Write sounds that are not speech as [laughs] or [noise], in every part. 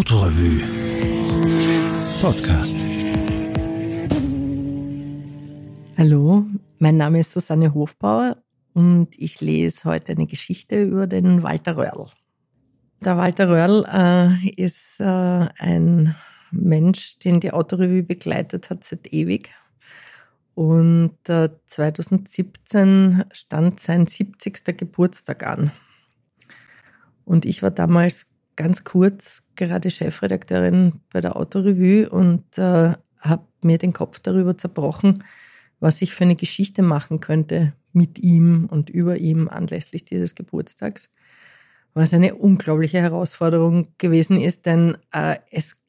Autorevue Podcast. Hallo, mein Name ist Susanne Hofbauer und ich lese heute eine Geschichte über den Walter Röhrl. Der Walter Röhrl äh, ist äh, ein Mensch, den die Autorevue begleitet hat seit ewig. Und äh, 2017 stand sein 70. Geburtstag an. Und ich war damals ganz kurz gerade Chefredakteurin bei der Autorevue und äh, habe mir den Kopf darüber zerbrochen, was ich für eine Geschichte machen könnte mit ihm und über ihm anlässlich dieses Geburtstags. Was eine unglaubliche Herausforderung gewesen ist, denn äh, es,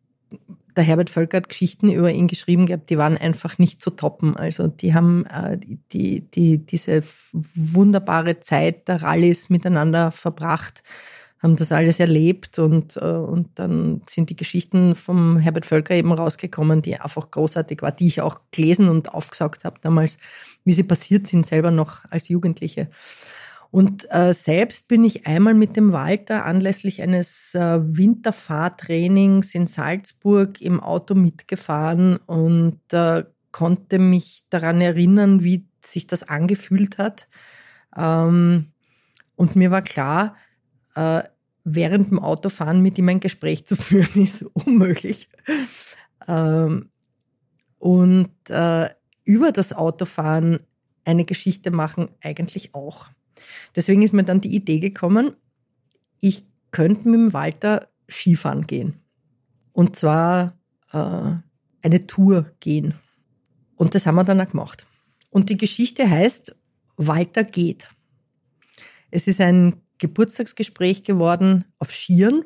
der Herbert Völker hat Geschichten über ihn geschrieben gehabt, die waren einfach nicht zu toppen. Also die haben äh, die, die, diese wunderbare Zeit der Rallyes miteinander verbracht haben das alles erlebt und, äh, und dann sind die Geschichten vom Herbert Völker eben rausgekommen, die einfach großartig war, die ich auch gelesen und aufgesaugt habe damals, wie sie passiert sind, selber noch als Jugendliche. Und äh, selbst bin ich einmal mit dem Walter anlässlich eines äh, Winterfahrtrainings in Salzburg im Auto mitgefahren und äh, konnte mich daran erinnern, wie sich das angefühlt hat. Ähm, und mir war klar, äh, während dem Autofahren mit ihm ein Gespräch zu [laughs] führen, ist unmöglich. Ähm, und äh, über das Autofahren eine Geschichte machen eigentlich auch. Deswegen ist mir dann die Idee gekommen, ich könnte mit Walter Skifahren gehen. Und zwar äh, eine Tour gehen. Und das haben wir dann auch gemacht. Und die Geschichte heißt Walter geht. Es ist ein Geburtstagsgespräch geworden auf Schieren,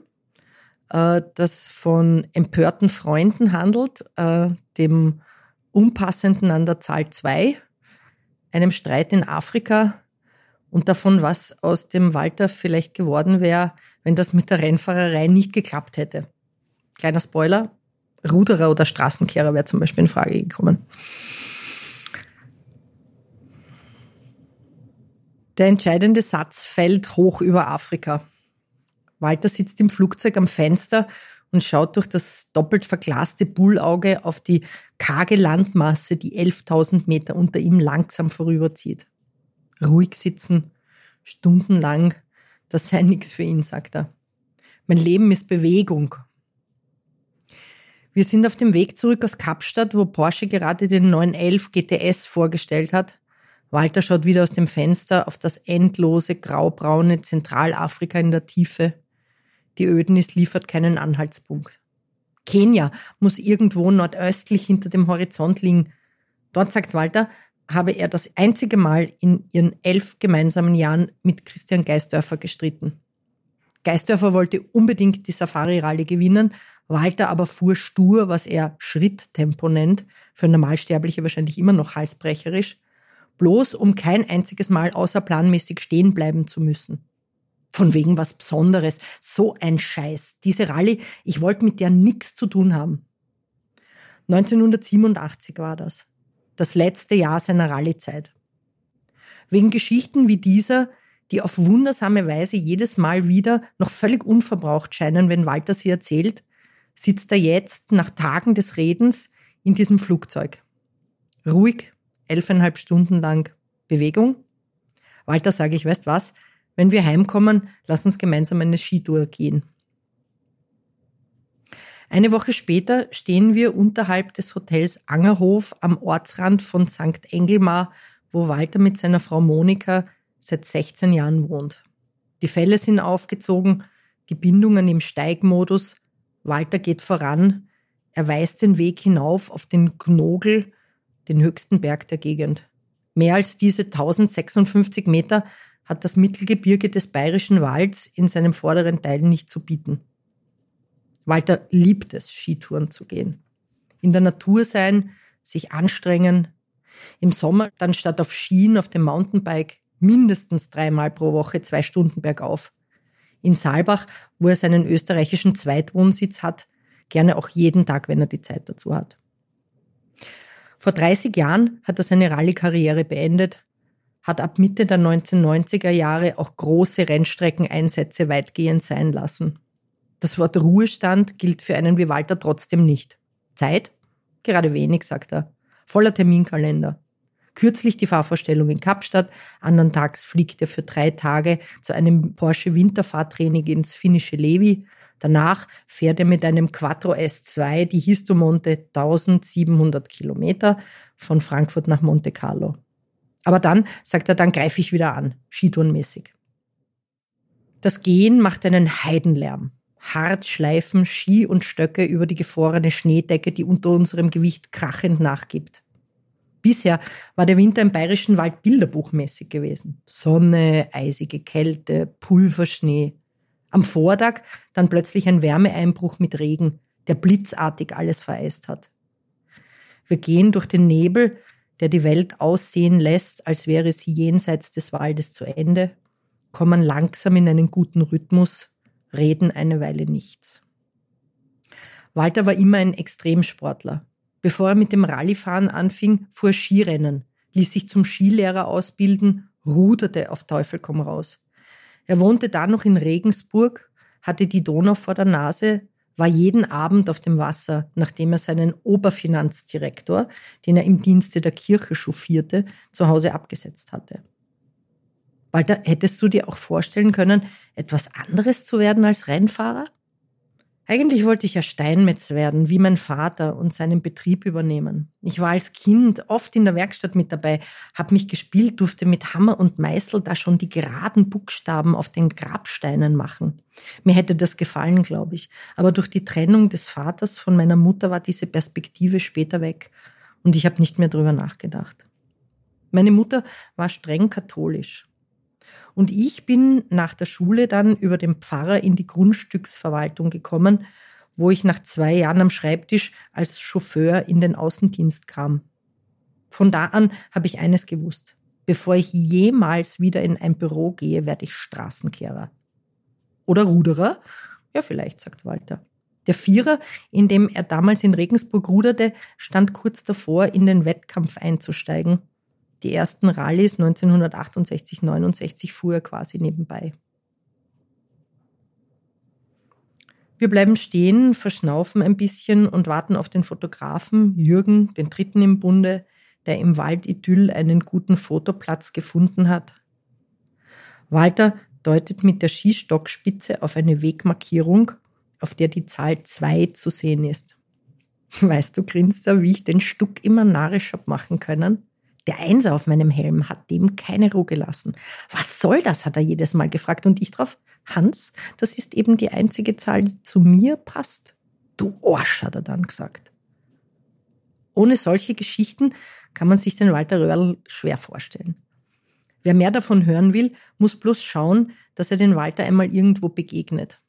äh, das von empörten Freunden handelt, äh, dem Unpassenden an der Zahl 2, einem Streit in Afrika und davon, was aus dem Walter vielleicht geworden wäre, wenn das mit der Rennfahrerei nicht geklappt hätte. Kleiner Spoiler, Ruderer oder Straßenkehrer wäre zum Beispiel in Frage gekommen. Der entscheidende Satz fällt hoch über Afrika. Walter sitzt im Flugzeug am Fenster und schaut durch das doppelt verglaste Bullauge auf die karge Landmasse, die 11.000 Meter unter ihm langsam vorüberzieht. Ruhig sitzen, stundenlang, das sei nichts für ihn, sagt er. Mein Leben ist Bewegung. Wir sind auf dem Weg zurück aus Kapstadt, wo Porsche gerade den 911 GTS vorgestellt hat Walter schaut wieder aus dem Fenster auf das endlose graubraune Zentralafrika in der Tiefe. Die Ödnis liefert keinen Anhaltspunkt. Kenia muss irgendwo nordöstlich hinter dem Horizont liegen. Dort, sagt Walter, habe er das einzige Mal in ihren elf gemeinsamen Jahren mit Christian Geisdörfer gestritten. Geisdörfer wollte unbedingt die Safari-Rallye gewinnen, Walter aber fuhr stur, was er Schritttempo nennt, für Normalsterbliche wahrscheinlich immer noch halsbrecherisch, bloß um kein einziges Mal außerplanmäßig stehen bleiben zu müssen. Von wegen was Besonderes. So ein Scheiß. Diese Rallye, ich wollte mit der nichts zu tun haben. 1987 war das. Das letzte Jahr seiner Rallyezeit. Wegen Geschichten wie dieser, die auf wundersame Weise jedes Mal wieder noch völlig unverbraucht scheinen, wenn Walter sie erzählt, sitzt er jetzt nach Tagen des Redens in diesem Flugzeug. Ruhig, elfeinhalb Stunden lang Bewegung. Walter sage ich, weißt was, wenn wir heimkommen, lass uns gemeinsam eine Skitour gehen. Eine Woche später stehen wir unterhalb des Hotels Angerhof am Ortsrand von St. Engelmar, wo Walter mit seiner Frau Monika seit 16 Jahren wohnt. Die Fälle sind aufgezogen, die Bindungen im Steigmodus. Walter geht voran. Er weist den Weg hinauf auf den Knogel den höchsten Berg der Gegend. Mehr als diese 1056 Meter hat das Mittelgebirge des Bayerischen Walds in seinem vorderen Teil nicht zu bieten. Walter liebt es, Skitouren zu gehen. In der Natur sein, sich anstrengen. Im Sommer dann statt auf Skien auf dem Mountainbike mindestens dreimal pro Woche zwei Stunden bergauf. In Saalbach, wo er seinen österreichischen Zweitwohnsitz hat, gerne auch jeden Tag, wenn er die Zeit dazu hat. Vor 30 Jahren hat er seine Rallye-Karriere beendet, hat ab Mitte der 1990er Jahre auch große Rennstreckeneinsätze weitgehend sein lassen. Das Wort Ruhestand gilt für einen wie Walter trotzdem nicht. Zeit? Gerade wenig, sagt er. Voller Terminkalender. Kürzlich die Fahrvorstellung in Kapstadt, andern Tags fliegt er für drei Tage zu einem Porsche Winterfahrtraining ins finnische Levi. Danach fährt er mit einem Quattro S2 die Histomonte 1700 Kilometer von Frankfurt nach Monte Carlo. Aber dann, sagt er, dann greife ich wieder an, skitourenmäßig. Das Gehen macht einen Heidenlärm. Hart schleifen Ski und Stöcke über die gefrorene Schneedecke, die unter unserem Gewicht krachend nachgibt. Bisher war der Winter im bayerischen Wald bilderbuchmäßig gewesen. Sonne, eisige Kälte, Pulverschnee. Am Vortag dann plötzlich ein Wärmeeinbruch mit Regen, der blitzartig alles vereist hat. Wir gehen durch den Nebel, der die Welt aussehen lässt, als wäre sie jenseits des Waldes zu Ende, kommen langsam in einen guten Rhythmus, reden eine Weile nichts. Walter war immer ein Extremsportler. Bevor er mit dem Rallyfahren anfing, fuhr Skirennen, ließ sich zum Skilehrer ausbilden, ruderte auf Teufel komm raus. Er wohnte dann noch in Regensburg, hatte die Donau vor der Nase, war jeden Abend auf dem Wasser, nachdem er seinen Oberfinanzdirektor, den er im Dienste der Kirche chauffierte, zu Hause abgesetzt hatte. Walter, hättest du dir auch vorstellen können, etwas anderes zu werden als Rennfahrer? Eigentlich wollte ich ja Steinmetz werden, wie mein Vater, und seinen Betrieb übernehmen. Ich war als Kind oft in der Werkstatt mit dabei, habe mich gespielt, durfte mit Hammer und Meißel da schon die geraden Buchstaben auf den Grabsteinen machen. Mir hätte das gefallen, glaube ich. Aber durch die Trennung des Vaters von meiner Mutter war diese Perspektive später weg und ich habe nicht mehr drüber nachgedacht. Meine Mutter war streng katholisch. Und ich bin nach der Schule dann über den Pfarrer in die Grundstücksverwaltung gekommen, wo ich nach zwei Jahren am Schreibtisch als Chauffeur in den Außendienst kam. Von da an habe ich eines gewusst. Bevor ich jemals wieder in ein Büro gehe, werde ich Straßenkehrer. Oder Ruderer? Ja, vielleicht, sagt Walter. Der Vierer, in dem er damals in Regensburg ruderte, stand kurz davor, in den Wettkampf einzusteigen die ersten Rallyes 1968, 69 fuhr er quasi nebenbei. Wir bleiben stehen, verschnaufen ein bisschen und warten auf den Fotografen Jürgen, den dritten im Bunde, der im Waldidyll einen guten Fotoplatz gefunden hat. Walter deutet mit der Skistockspitze auf eine Wegmarkierung, auf der die Zahl 2 zu sehen ist. Weißt du, grinst er, wie ich den Stuck immer narrisch hab machen können? Der Einser auf meinem Helm hat dem keine Ruhe gelassen. Was soll das, hat er jedes Mal gefragt. Und ich drauf, Hans, das ist eben die einzige Zahl, die zu mir passt. Du Arsch, hat er dann gesagt. Ohne solche Geschichten kann man sich den Walter Röhrl schwer vorstellen. Wer mehr davon hören will, muss bloß schauen, dass er den Walter einmal irgendwo begegnet.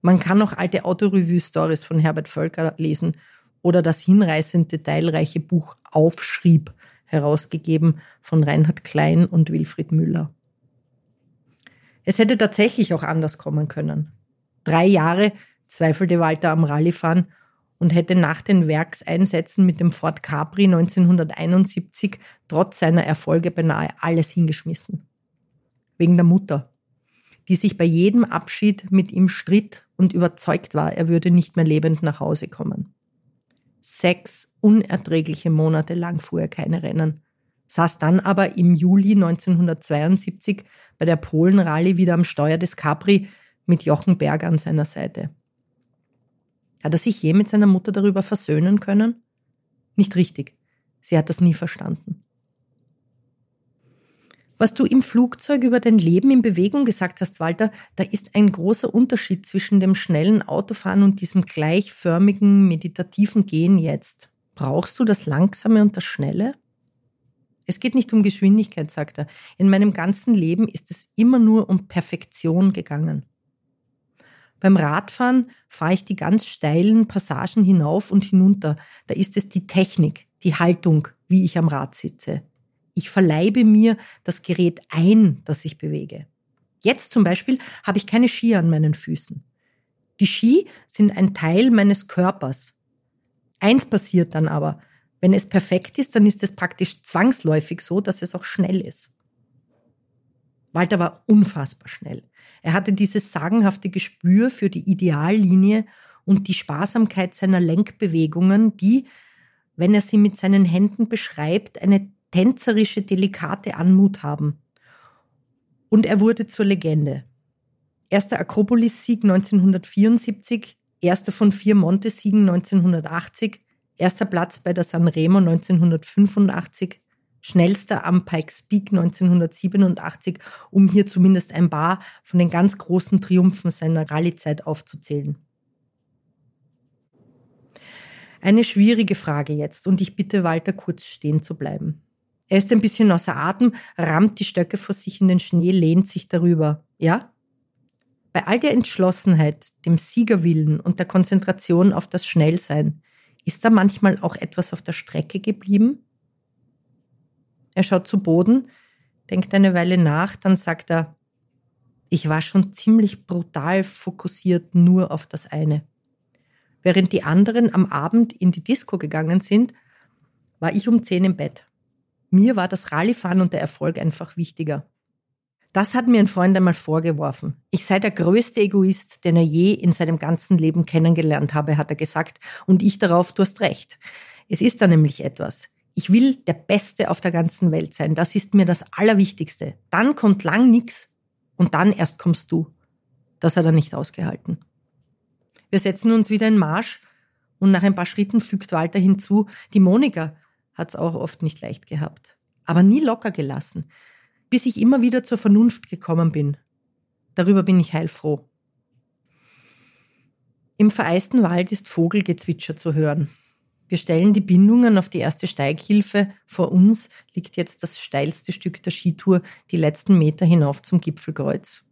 Man kann auch alte Autorevue-Stories von Herbert Völker lesen oder das hinreißend detailreiche Buch Aufschrieb herausgegeben von Reinhard Klein und Wilfried Müller. Es hätte tatsächlich auch anders kommen können. Drei Jahre zweifelte Walter am Rallyfahren und hätte nach den Werkseinsätzen mit dem Ford Capri 1971 trotz seiner Erfolge beinahe alles hingeschmissen. Wegen der Mutter, die sich bei jedem Abschied mit ihm stritt und überzeugt war, er würde nicht mehr lebend nach Hause kommen. Sechs unerträgliche Monate lang fuhr er keine Rennen, saß dann aber im Juli 1972 bei der Polen-Rallye wieder am Steuer des Capri mit Jochen Berger an seiner Seite. Hat er sich je mit seiner Mutter darüber versöhnen können? Nicht richtig. Sie hat das nie verstanden. Was du im Flugzeug über dein Leben in Bewegung gesagt hast, Walter, da ist ein großer Unterschied zwischen dem schnellen Autofahren und diesem gleichförmigen, meditativen Gehen jetzt. Brauchst du das Langsame und das Schnelle? Es geht nicht um Geschwindigkeit, sagt er. In meinem ganzen Leben ist es immer nur um Perfektion gegangen. Beim Radfahren fahre ich die ganz steilen Passagen hinauf und hinunter. Da ist es die Technik, die Haltung, wie ich am Rad sitze. Ich verleibe mir das Gerät ein, das ich bewege. Jetzt zum Beispiel habe ich keine Ski an meinen Füßen. Die Ski sind ein Teil meines Körpers. Eins passiert dann aber. Wenn es perfekt ist, dann ist es praktisch zwangsläufig so, dass es auch schnell ist. Walter war unfassbar schnell. Er hatte dieses sagenhafte Gespür für die Ideallinie und die Sparsamkeit seiner Lenkbewegungen, die, wenn er sie mit seinen Händen beschreibt, eine tänzerische, delikate Anmut haben. Und er wurde zur Legende. Erster Akropolis-Sieg 1974, erster von vier Monte-Siegen 1980, erster Platz bei der Sanremo 1985, schnellster am Pikes Peak 1987, um hier zumindest ein paar von den ganz großen Triumphen seiner Rallyezeit aufzuzählen. Eine schwierige Frage jetzt und ich bitte Walter kurz stehen zu bleiben. Er ist ein bisschen außer Atem, rammt die Stöcke vor sich in den Schnee, lehnt sich darüber. Ja? Bei all der Entschlossenheit, dem Siegerwillen und der Konzentration auf das Schnellsein, ist da manchmal auch etwas auf der Strecke geblieben? Er schaut zu Boden, denkt eine Weile nach, dann sagt er, ich war schon ziemlich brutal fokussiert nur auf das eine. Während die anderen am Abend in die Disco gegangen sind, war ich um zehn im Bett. Mir war das Rallyfahren und der Erfolg einfach wichtiger. Das hat mir ein Freund einmal vorgeworfen. Ich sei der größte Egoist, den er je in seinem ganzen Leben kennengelernt habe, hat er gesagt. Und ich darauf, du hast recht. Es ist da nämlich etwas. Ich will der Beste auf der ganzen Welt sein. Das ist mir das Allerwichtigste. Dann kommt lang nichts und dann erst kommst du. Das hat er nicht ausgehalten. Wir setzen uns wieder in Marsch und nach ein paar Schritten fügt Walter hinzu, die Monika hat's auch oft nicht leicht gehabt, aber nie locker gelassen, bis ich immer wieder zur Vernunft gekommen bin. Darüber bin ich heilfroh. Im vereisten Wald ist Vogelgezwitscher zu hören. Wir stellen die Bindungen auf die erste Steighilfe. Vor uns liegt jetzt das steilste Stück der Skitour, die letzten Meter hinauf zum Gipfelkreuz.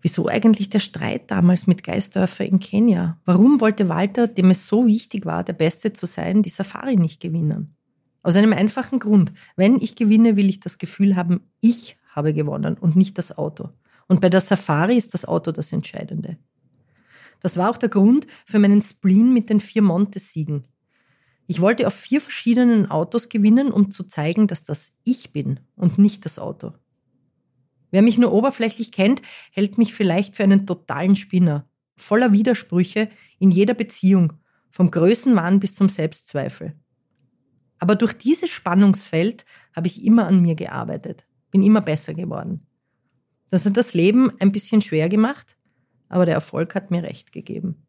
Wieso eigentlich der Streit damals mit Geisdörfer in Kenia? Warum wollte Walter, dem es so wichtig war, der Beste zu sein, die Safari nicht gewinnen? Aus einem einfachen Grund. Wenn ich gewinne, will ich das Gefühl haben, ich habe gewonnen und nicht das Auto. Und bei der Safari ist das Auto das Entscheidende. Das war auch der Grund für meinen Spleen mit den vier Montes-Siegen. Ich wollte auf vier verschiedenen Autos gewinnen, um zu zeigen, dass das ich bin und nicht das Auto. Wer mich nur oberflächlich kennt, hält mich vielleicht für einen totalen Spinner, voller Widersprüche in jeder Beziehung, vom Größenwahn bis zum Selbstzweifel. Aber durch dieses Spannungsfeld habe ich immer an mir gearbeitet, bin immer besser geworden. Das hat das Leben ein bisschen schwer gemacht, aber der Erfolg hat mir recht gegeben.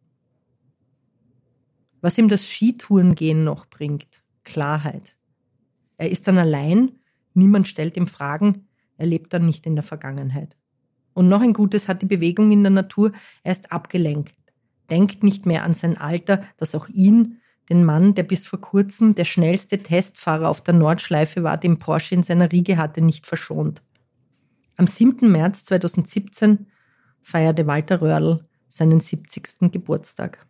Was ihm das Skitourengehen noch bringt, Klarheit. Er ist dann allein, niemand stellt ihm Fragen, er lebt dann nicht in der Vergangenheit. Und noch ein Gutes hat die Bewegung in der Natur, er ist abgelenkt, denkt nicht mehr an sein Alter, das auch ihn, den Mann, der bis vor kurzem der schnellste Testfahrer auf der Nordschleife war, den Porsche in seiner Riege hatte, nicht verschont. Am 7. März 2017 feierte Walter Röhrl seinen 70. Geburtstag.